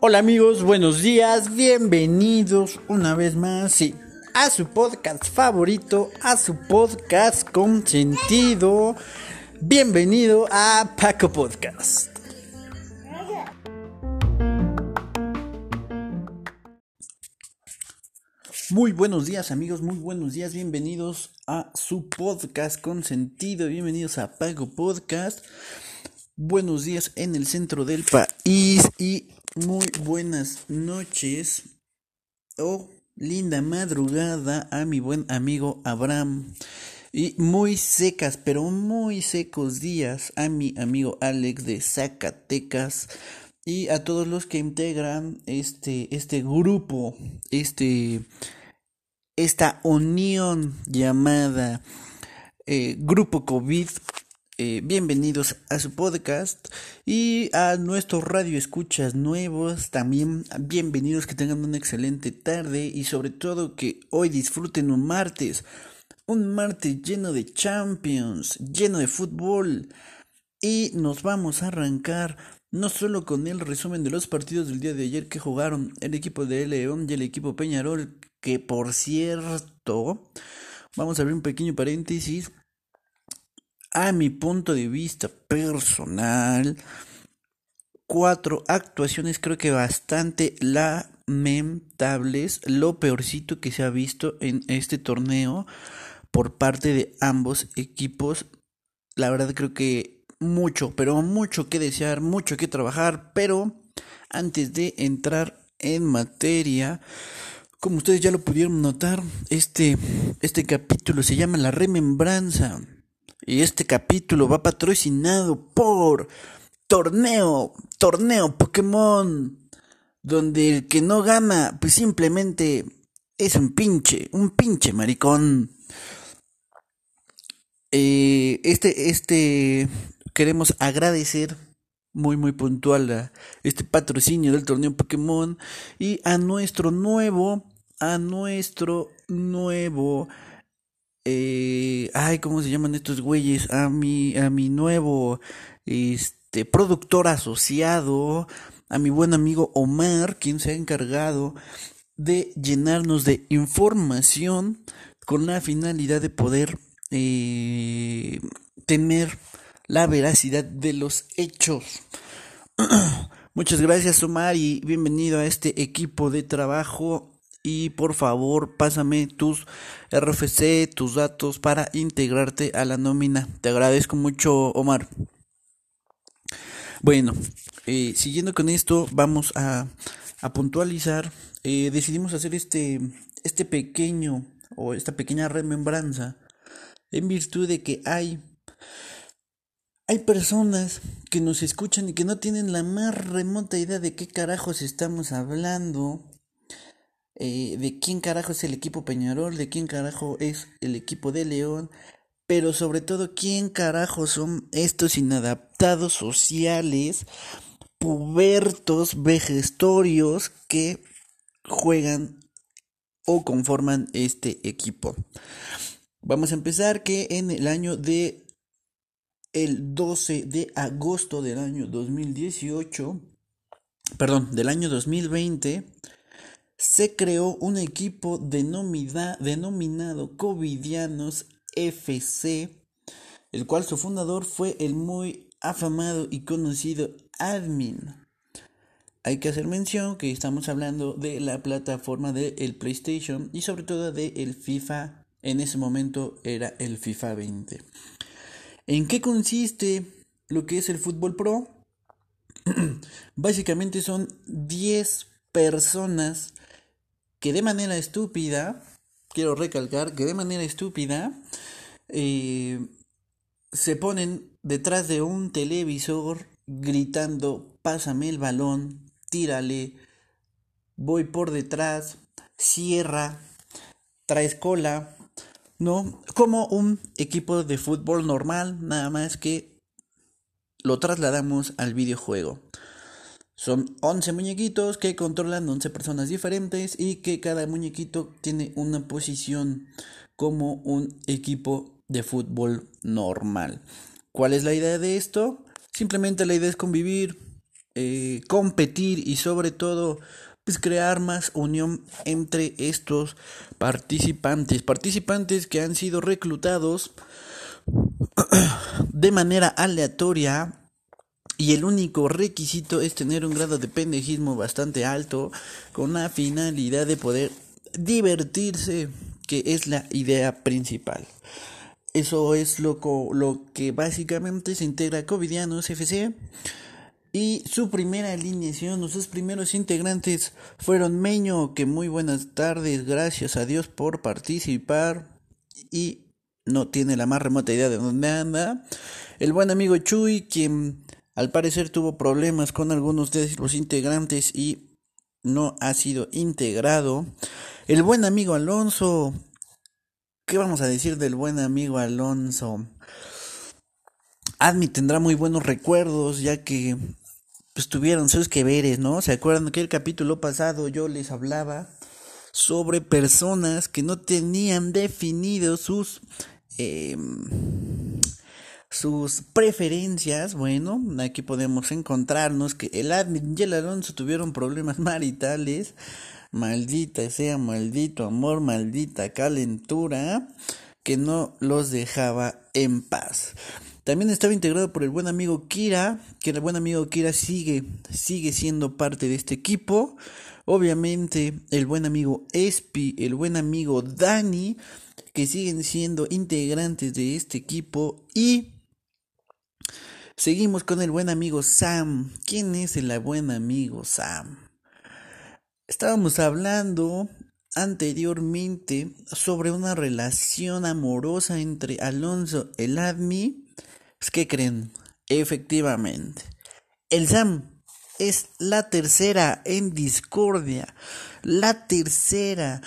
Hola amigos, buenos días, bienvenidos una vez más a su podcast favorito, a su podcast con sentido. Bienvenido a Paco Podcast. Muy buenos días amigos, muy buenos días, bienvenidos a su podcast con sentido, bienvenidos a Paco Podcast. Buenos días en el centro del país y muy buenas noches o linda madrugada a mi buen amigo Abraham. Y muy secas, pero muy secos días a mi amigo Alex de Zacatecas y a todos los que integran este, este grupo, este, esta unión llamada eh, Grupo COVID eh, bienvenidos a su podcast y a nuestros radio escuchas nuevos. También bienvenidos que tengan una excelente tarde y sobre todo que hoy disfruten un martes un martes lleno de champions lleno de fútbol y nos vamos a arrancar no solo con el resumen de los partidos del día de ayer que jugaron el equipo de León y el equipo Peñarol que por cierto vamos a abrir un pequeño paréntesis a mi punto de vista personal, cuatro actuaciones creo que bastante lamentables, lo peorcito que se ha visto en este torneo por parte de ambos equipos. La verdad creo que mucho, pero mucho que desear, mucho que trabajar, pero antes de entrar en materia, como ustedes ya lo pudieron notar, este, este capítulo se llama La Remembranza. Y este capítulo va patrocinado por Torneo, Torneo Pokémon, donde el que no gana, pues simplemente es un pinche, un pinche maricón. Eh, este, este, queremos agradecer muy, muy puntual a este patrocinio del torneo Pokémon y a nuestro nuevo, a nuestro nuevo eh, ay, ¿cómo se llaman estos güeyes? A mi, a mi nuevo, este, productor asociado, a mi buen amigo Omar, quien se ha encargado de llenarnos de información con la finalidad de poder eh, tener la veracidad de los hechos. Muchas gracias Omar y bienvenido a este equipo de trabajo y por favor pásame tus RFC, tus datos para integrarte a la nómina. Te agradezco mucho, Omar. Bueno, eh, siguiendo con esto, vamos a, a puntualizar. Eh, decidimos hacer este, este pequeño o esta pequeña remembranza en virtud de que hay hay personas que nos escuchan y que no tienen la más remota idea de qué carajos estamos hablando eh, de quién carajo es el equipo Peñarol, de quién carajo es el equipo de León, pero sobre todo quién carajo son estos inadaptados sociales, pubertos, vejestorios que juegan o conforman este equipo. Vamos a empezar que en el año de el 12 de agosto del año 2018, perdón, del año 2020, se creó un equipo denominado Covidianos FC, el cual su fundador fue el muy afamado y conocido admin. Hay que hacer mención que estamos hablando de la plataforma del PlayStation y sobre todo de el FIFA. En ese momento era el FIFA 20. ¿En qué consiste lo que es el fútbol pro? Básicamente son 10 personas que de manera estúpida, quiero recalcar que de manera estúpida, eh, se ponen detrás de un televisor gritando, pásame el balón, tírale, voy por detrás, cierra, traes cola, ¿no? Como un equipo de fútbol normal, nada más que lo trasladamos al videojuego. Son 11 muñequitos que controlan 11 personas diferentes y que cada muñequito tiene una posición como un equipo de fútbol normal. ¿Cuál es la idea de esto? Simplemente la idea es convivir, eh, competir y sobre todo pues crear más unión entre estos participantes, participantes que han sido reclutados de manera aleatoria y el único requisito es tener un grado de pendejismo bastante alto con la finalidad de poder divertirse, que es la idea principal. Eso es lo, lo que básicamente se integra a Covidianos FC. Y su primera alineación, sus primeros integrantes fueron Meño, que muy buenas tardes, gracias a Dios por participar y no tiene la más remota idea de dónde anda. El buen amigo Chuy, quien al parecer tuvo problemas con algunos de los integrantes y no ha sido integrado. El buen amigo Alonso, ¿qué vamos a decir del buen amigo Alonso? Admi tendrá muy buenos recuerdos, ya que pues, tuvieron sus que veres, ¿no? ¿Se acuerdan que el capítulo pasado yo les hablaba sobre personas que no tenían definidos sus em, sus preferencias, bueno, aquí podemos encontrarnos que el admin y el Alonso tuvieron problemas maritales, maldita sea, maldito amor, maldita calentura, que no los dejaba en paz. También estaba integrado por el buen amigo Kira, que el buen amigo Kira sigue, sigue siendo parte de este equipo. Obviamente el buen amigo Espi, el buen amigo Dani, que siguen siendo integrantes de este equipo. Y seguimos con el buen amigo Sam. ¿Quién es el buen amigo Sam? Estábamos hablando anteriormente sobre una relación amorosa entre Alonso el Admi pues, ¿Qué creen? Efectivamente. El Sam es la tercera en discordia, la tercera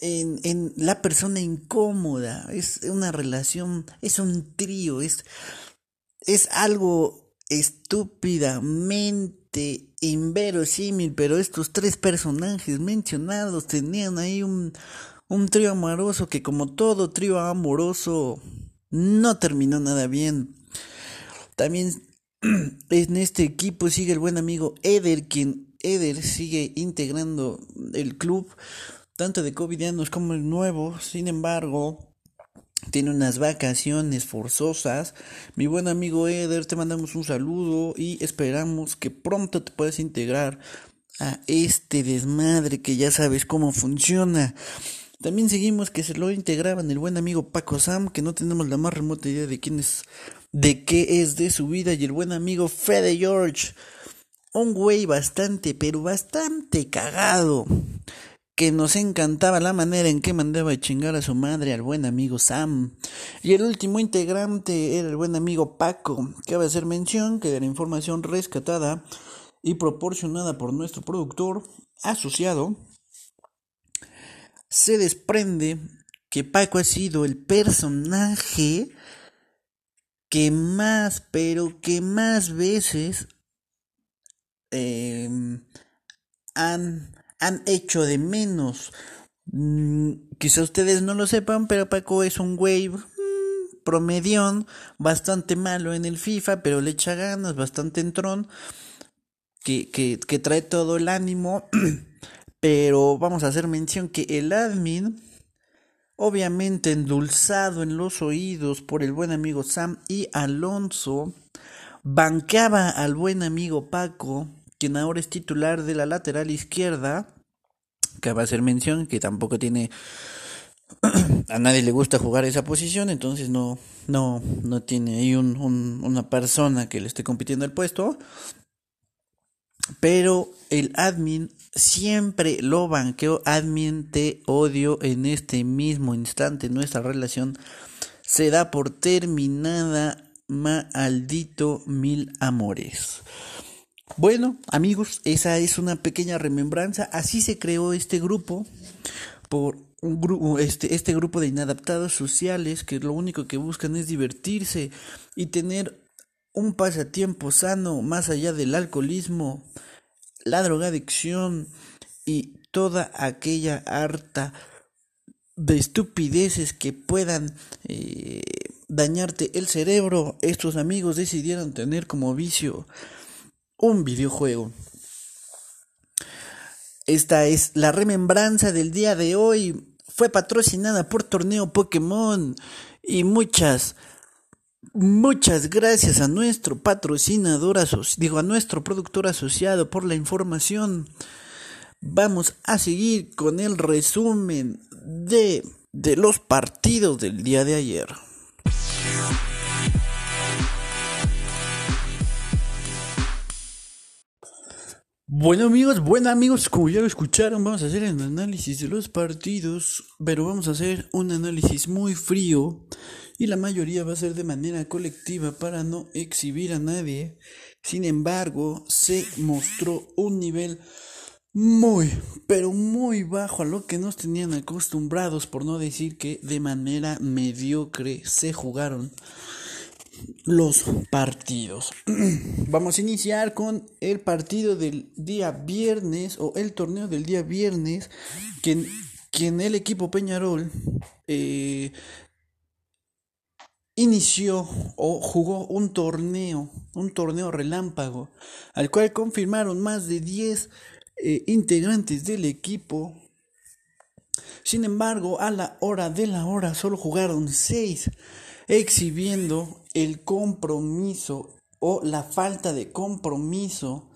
en, en, la persona incómoda, es una relación, es un trío, es, es algo estúpidamente inverosímil, pero estos tres personajes mencionados tenían ahí un, un trío amoroso que como todo trío amoroso no terminó nada bien. También en este equipo sigue el buen amigo Eder, quien Eder sigue integrando el club, tanto de covidianos como el nuevo. Sin embargo, tiene unas vacaciones forzosas. Mi buen amigo Eder, te mandamos un saludo y esperamos que pronto te puedas integrar a este desmadre que ya sabes cómo funciona. También seguimos que se lo integraban el buen amigo Paco Sam, que no tenemos la más remota idea de quién es de qué es de su vida y el buen amigo Fede George, un güey bastante, pero bastante cagado, que nos encantaba la manera en que mandaba a chingar a su madre al buen amigo Sam. Y el último integrante era el buen amigo Paco, a hacer mención que de la información rescatada y proporcionada por nuestro productor asociado, se desprende que Paco ha sido el personaje que más, pero que más veces em, han, han hecho de menos. Mm, quizá ustedes no lo sepan, pero Paco es un wave mm, promedión, bastante malo en el FIFA, pero le echa ganas, bastante entrón, que, que, que trae todo el ánimo. pero vamos a hacer mención que el admin obviamente endulzado en los oídos por el buen amigo Sam y Alonso, banqueaba al buen amigo Paco, quien ahora es titular de la lateral izquierda, que va a hacer mención que tampoco tiene a nadie le gusta jugar esa posición, entonces no, no, no tiene ahí un, una persona que le esté compitiendo el puesto. Pero el admin siempre lo banqueó. Admin, te odio en este mismo instante. Nuestra relación se da por terminada. Maldito mil amores. Bueno, amigos, esa es una pequeña remembranza. Así se creó este grupo por un grupo, este, este grupo de inadaptados sociales que lo único que buscan es divertirse y tener un pasatiempo sano más allá del alcoholismo, la drogadicción y toda aquella harta de estupideces que puedan eh, dañarte el cerebro, estos amigos decidieron tener como vicio un videojuego. Esta es la remembranza del día de hoy. Fue patrocinada por Torneo Pokémon y muchas Muchas gracias a nuestro patrocinador, digo a nuestro productor asociado por la información. Vamos a seguir con el resumen de, de los partidos del día de ayer. Bueno amigos, bueno amigos, como ya lo escucharon, vamos a hacer el análisis de los partidos, pero vamos a hacer un análisis muy frío y la mayoría va a ser de manera colectiva para no exhibir a nadie. Sin embargo, se mostró un nivel muy, pero muy bajo a lo que nos tenían acostumbrados, por no decir que de manera mediocre se jugaron los partidos. Vamos a iniciar con el partido del día viernes o el torneo del día viernes, quien, quien el equipo Peñarol eh, inició o jugó un torneo, un torneo relámpago, al cual confirmaron más de 10 eh, integrantes del equipo. Sin embargo, a la hora de la hora solo jugaron 6, exhibiendo el compromiso o la falta de compromiso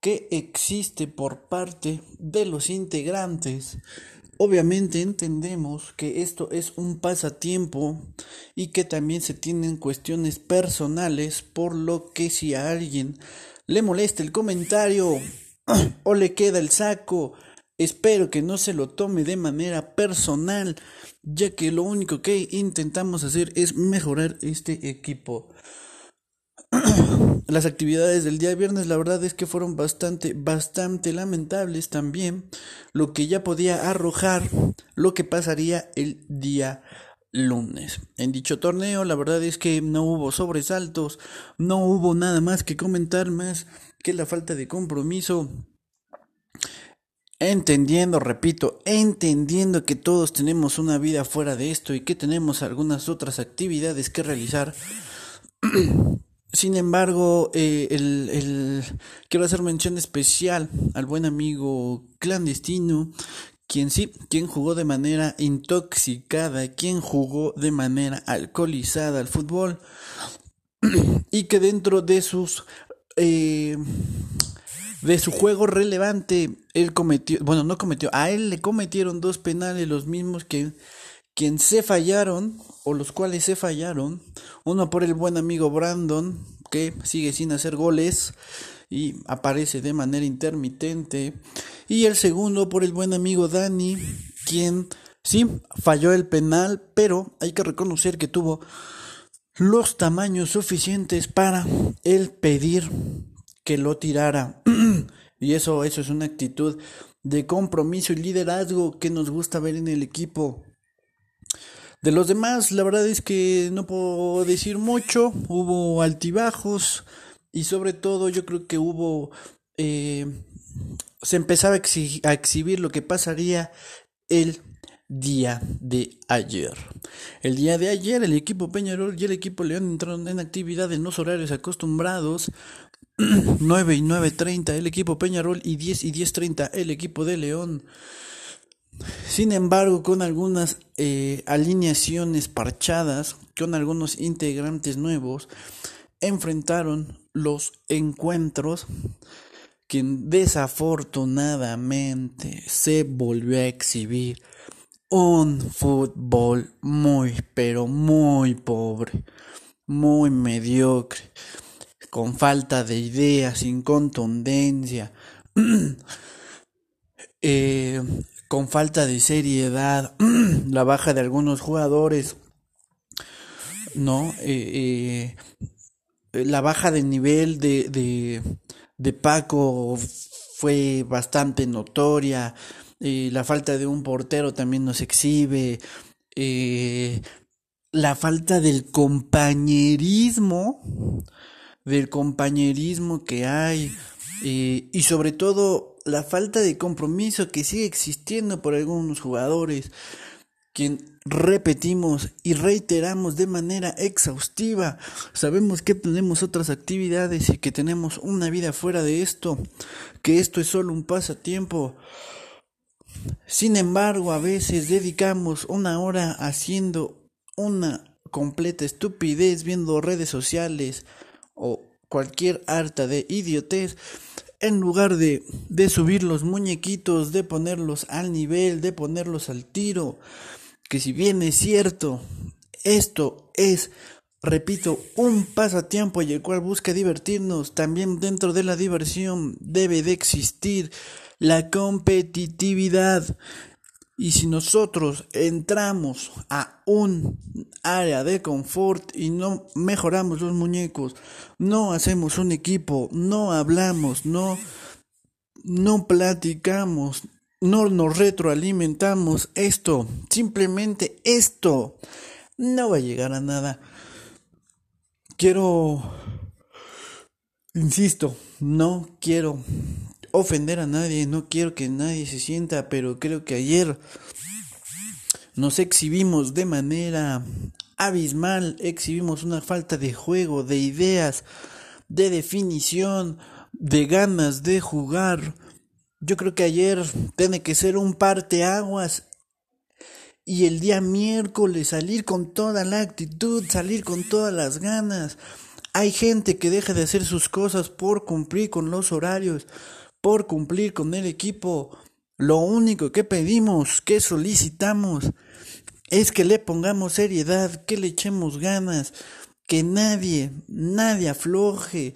que existe por parte de los integrantes. Obviamente entendemos que esto es un pasatiempo y que también se tienen cuestiones personales, por lo que si a alguien le molesta el comentario o le queda el saco, espero que no se lo tome de manera personal, ya que lo único que intentamos hacer es mejorar este equipo. Las actividades del día viernes la verdad es que fueron bastante, bastante lamentables también, lo que ya podía arrojar lo que pasaría el día lunes. En dicho torneo la verdad es que no hubo sobresaltos, no hubo nada más que comentar más que la falta de compromiso Entendiendo, repito, entendiendo que todos tenemos una vida fuera de esto y que tenemos algunas otras actividades que realizar. Sin embargo, eh, quiero hacer mención especial al buen amigo clandestino, quien sí, quien jugó de manera intoxicada, quien jugó de manera alcoholizada al fútbol y que dentro de sus eh, de su juego relevante, él cometió, bueno, no cometió, a él le cometieron dos penales, los mismos que quien se fallaron, o los cuales se fallaron, uno por el buen amigo Brandon, que sigue sin hacer goles y aparece de manera intermitente, y el segundo por el buen amigo Dani, quien sí falló el penal, pero hay que reconocer que tuvo los tamaños suficientes para el pedir que lo tirara. y eso, eso es una actitud de compromiso y liderazgo que nos gusta ver en el equipo. De los demás, la verdad es que no puedo decir mucho. Hubo altibajos y sobre todo yo creo que hubo... Eh, se empezaba a, exhibir lo que pasaría el día de ayer. El día de ayer el equipo Peñarol y el equipo León entraron en actividad en los horarios acostumbrados 9 y 9.30 el equipo Peñarol y 10 y 10.30 el equipo de León. Sin embargo, con algunas eh, alineaciones parchadas, con algunos integrantes nuevos, enfrentaron los encuentros que desafortunadamente se volvió a exhibir un fútbol muy, pero muy pobre, muy mediocre con falta de ideas, sin contundencia, eh, con falta de seriedad, la baja de algunos jugadores, ¿no? Eh, eh, la baja de nivel de, de, de Paco fue bastante notoria, la falta de un portero también nos exhibe, la falta del compañerismo del compañerismo que hay eh, y sobre todo la falta de compromiso que sigue existiendo por algunos jugadores. quien repetimos y reiteramos de manera exhaustiva. Sabemos que tenemos otras actividades y que tenemos una vida fuera de esto, que esto es solo un pasatiempo. Sin embargo, a veces dedicamos una hora haciendo una completa estupidez viendo redes sociales cualquier harta de idiotez en lugar de, de subir los muñequitos, de ponerlos al nivel, de ponerlos al tiro, que si bien es cierto, esto es, repito, un pasatiempo y el cual busca divertirnos, también dentro de la diversión debe de existir la competitividad. Y si nosotros entramos a un área de confort y no mejoramos los muñecos, no hacemos un equipo, no hablamos, no, no platicamos, no nos retroalimentamos, esto, simplemente esto, no va a llegar a nada. Quiero, insisto, no quiero ofender a nadie, no quiero que nadie se sienta, pero creo que ayer nos exhibimos de manera abismal, exhibimos una falta de juego, de ideas, de definición, de ganas de jugar. Yo creo que ayer tiene que ser un parteaguas y el día miércoles salir con toda la actitud, salir con todas las ganas. Hay gente que deja de hacer sus cosas por cumplir con los horarios por cumplir con el equipo. Lo único que pedimos, que solicitamos, es que le pongamos seriedad, que le echemos ganas, que nadie, nadie afloje,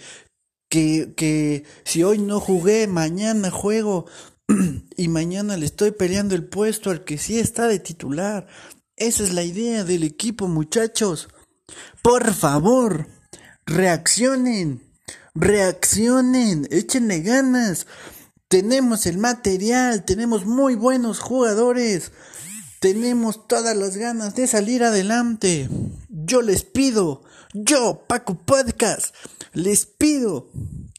que, que si hoy no jugué, mañana juego y mañana le estoy peleando el puesto al que sí está de titular. Esa es la idea del equipo, muchachos. Por favor, reaccionen. Reaccionen, échenle ganas. Tenemos el material, tenemos muy buenos jugadores. Tenemos todas las ganas de salir adelante. Yo les pido, yo, Paco Podcast, les pido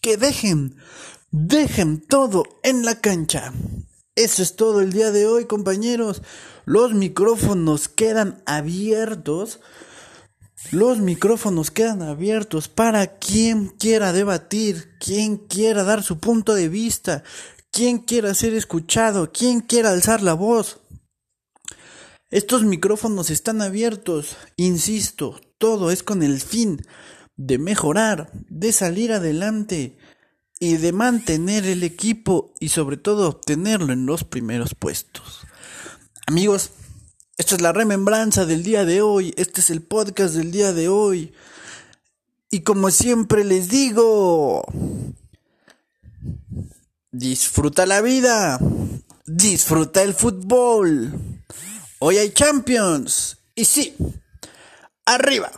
que dejen, dejen todo en la cancha. Eso es todo el día de hoy, compañeros. Los micrófonos quedan abiertos los micrófonos quedan abiertos para quien quiera debatir, quien quiera dar su punto de vista, quien quiera ser escuchado, quien quiera alzar la voz. Estos micrófonos están abiertos, insisto, todo es con el fin de mejorar, de salir adelante y de mantener el equipo y sobre todo obtenerlo en los primeros puestos. Amigos, esta es la remembranza del día de hoy, este es el podcast del día de hoy. Y como siempre les digo, disfruta la vida, disfruta el fútbol. Hoy hay Champions. Y sí, arriba,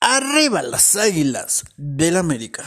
arriba las águilas del América.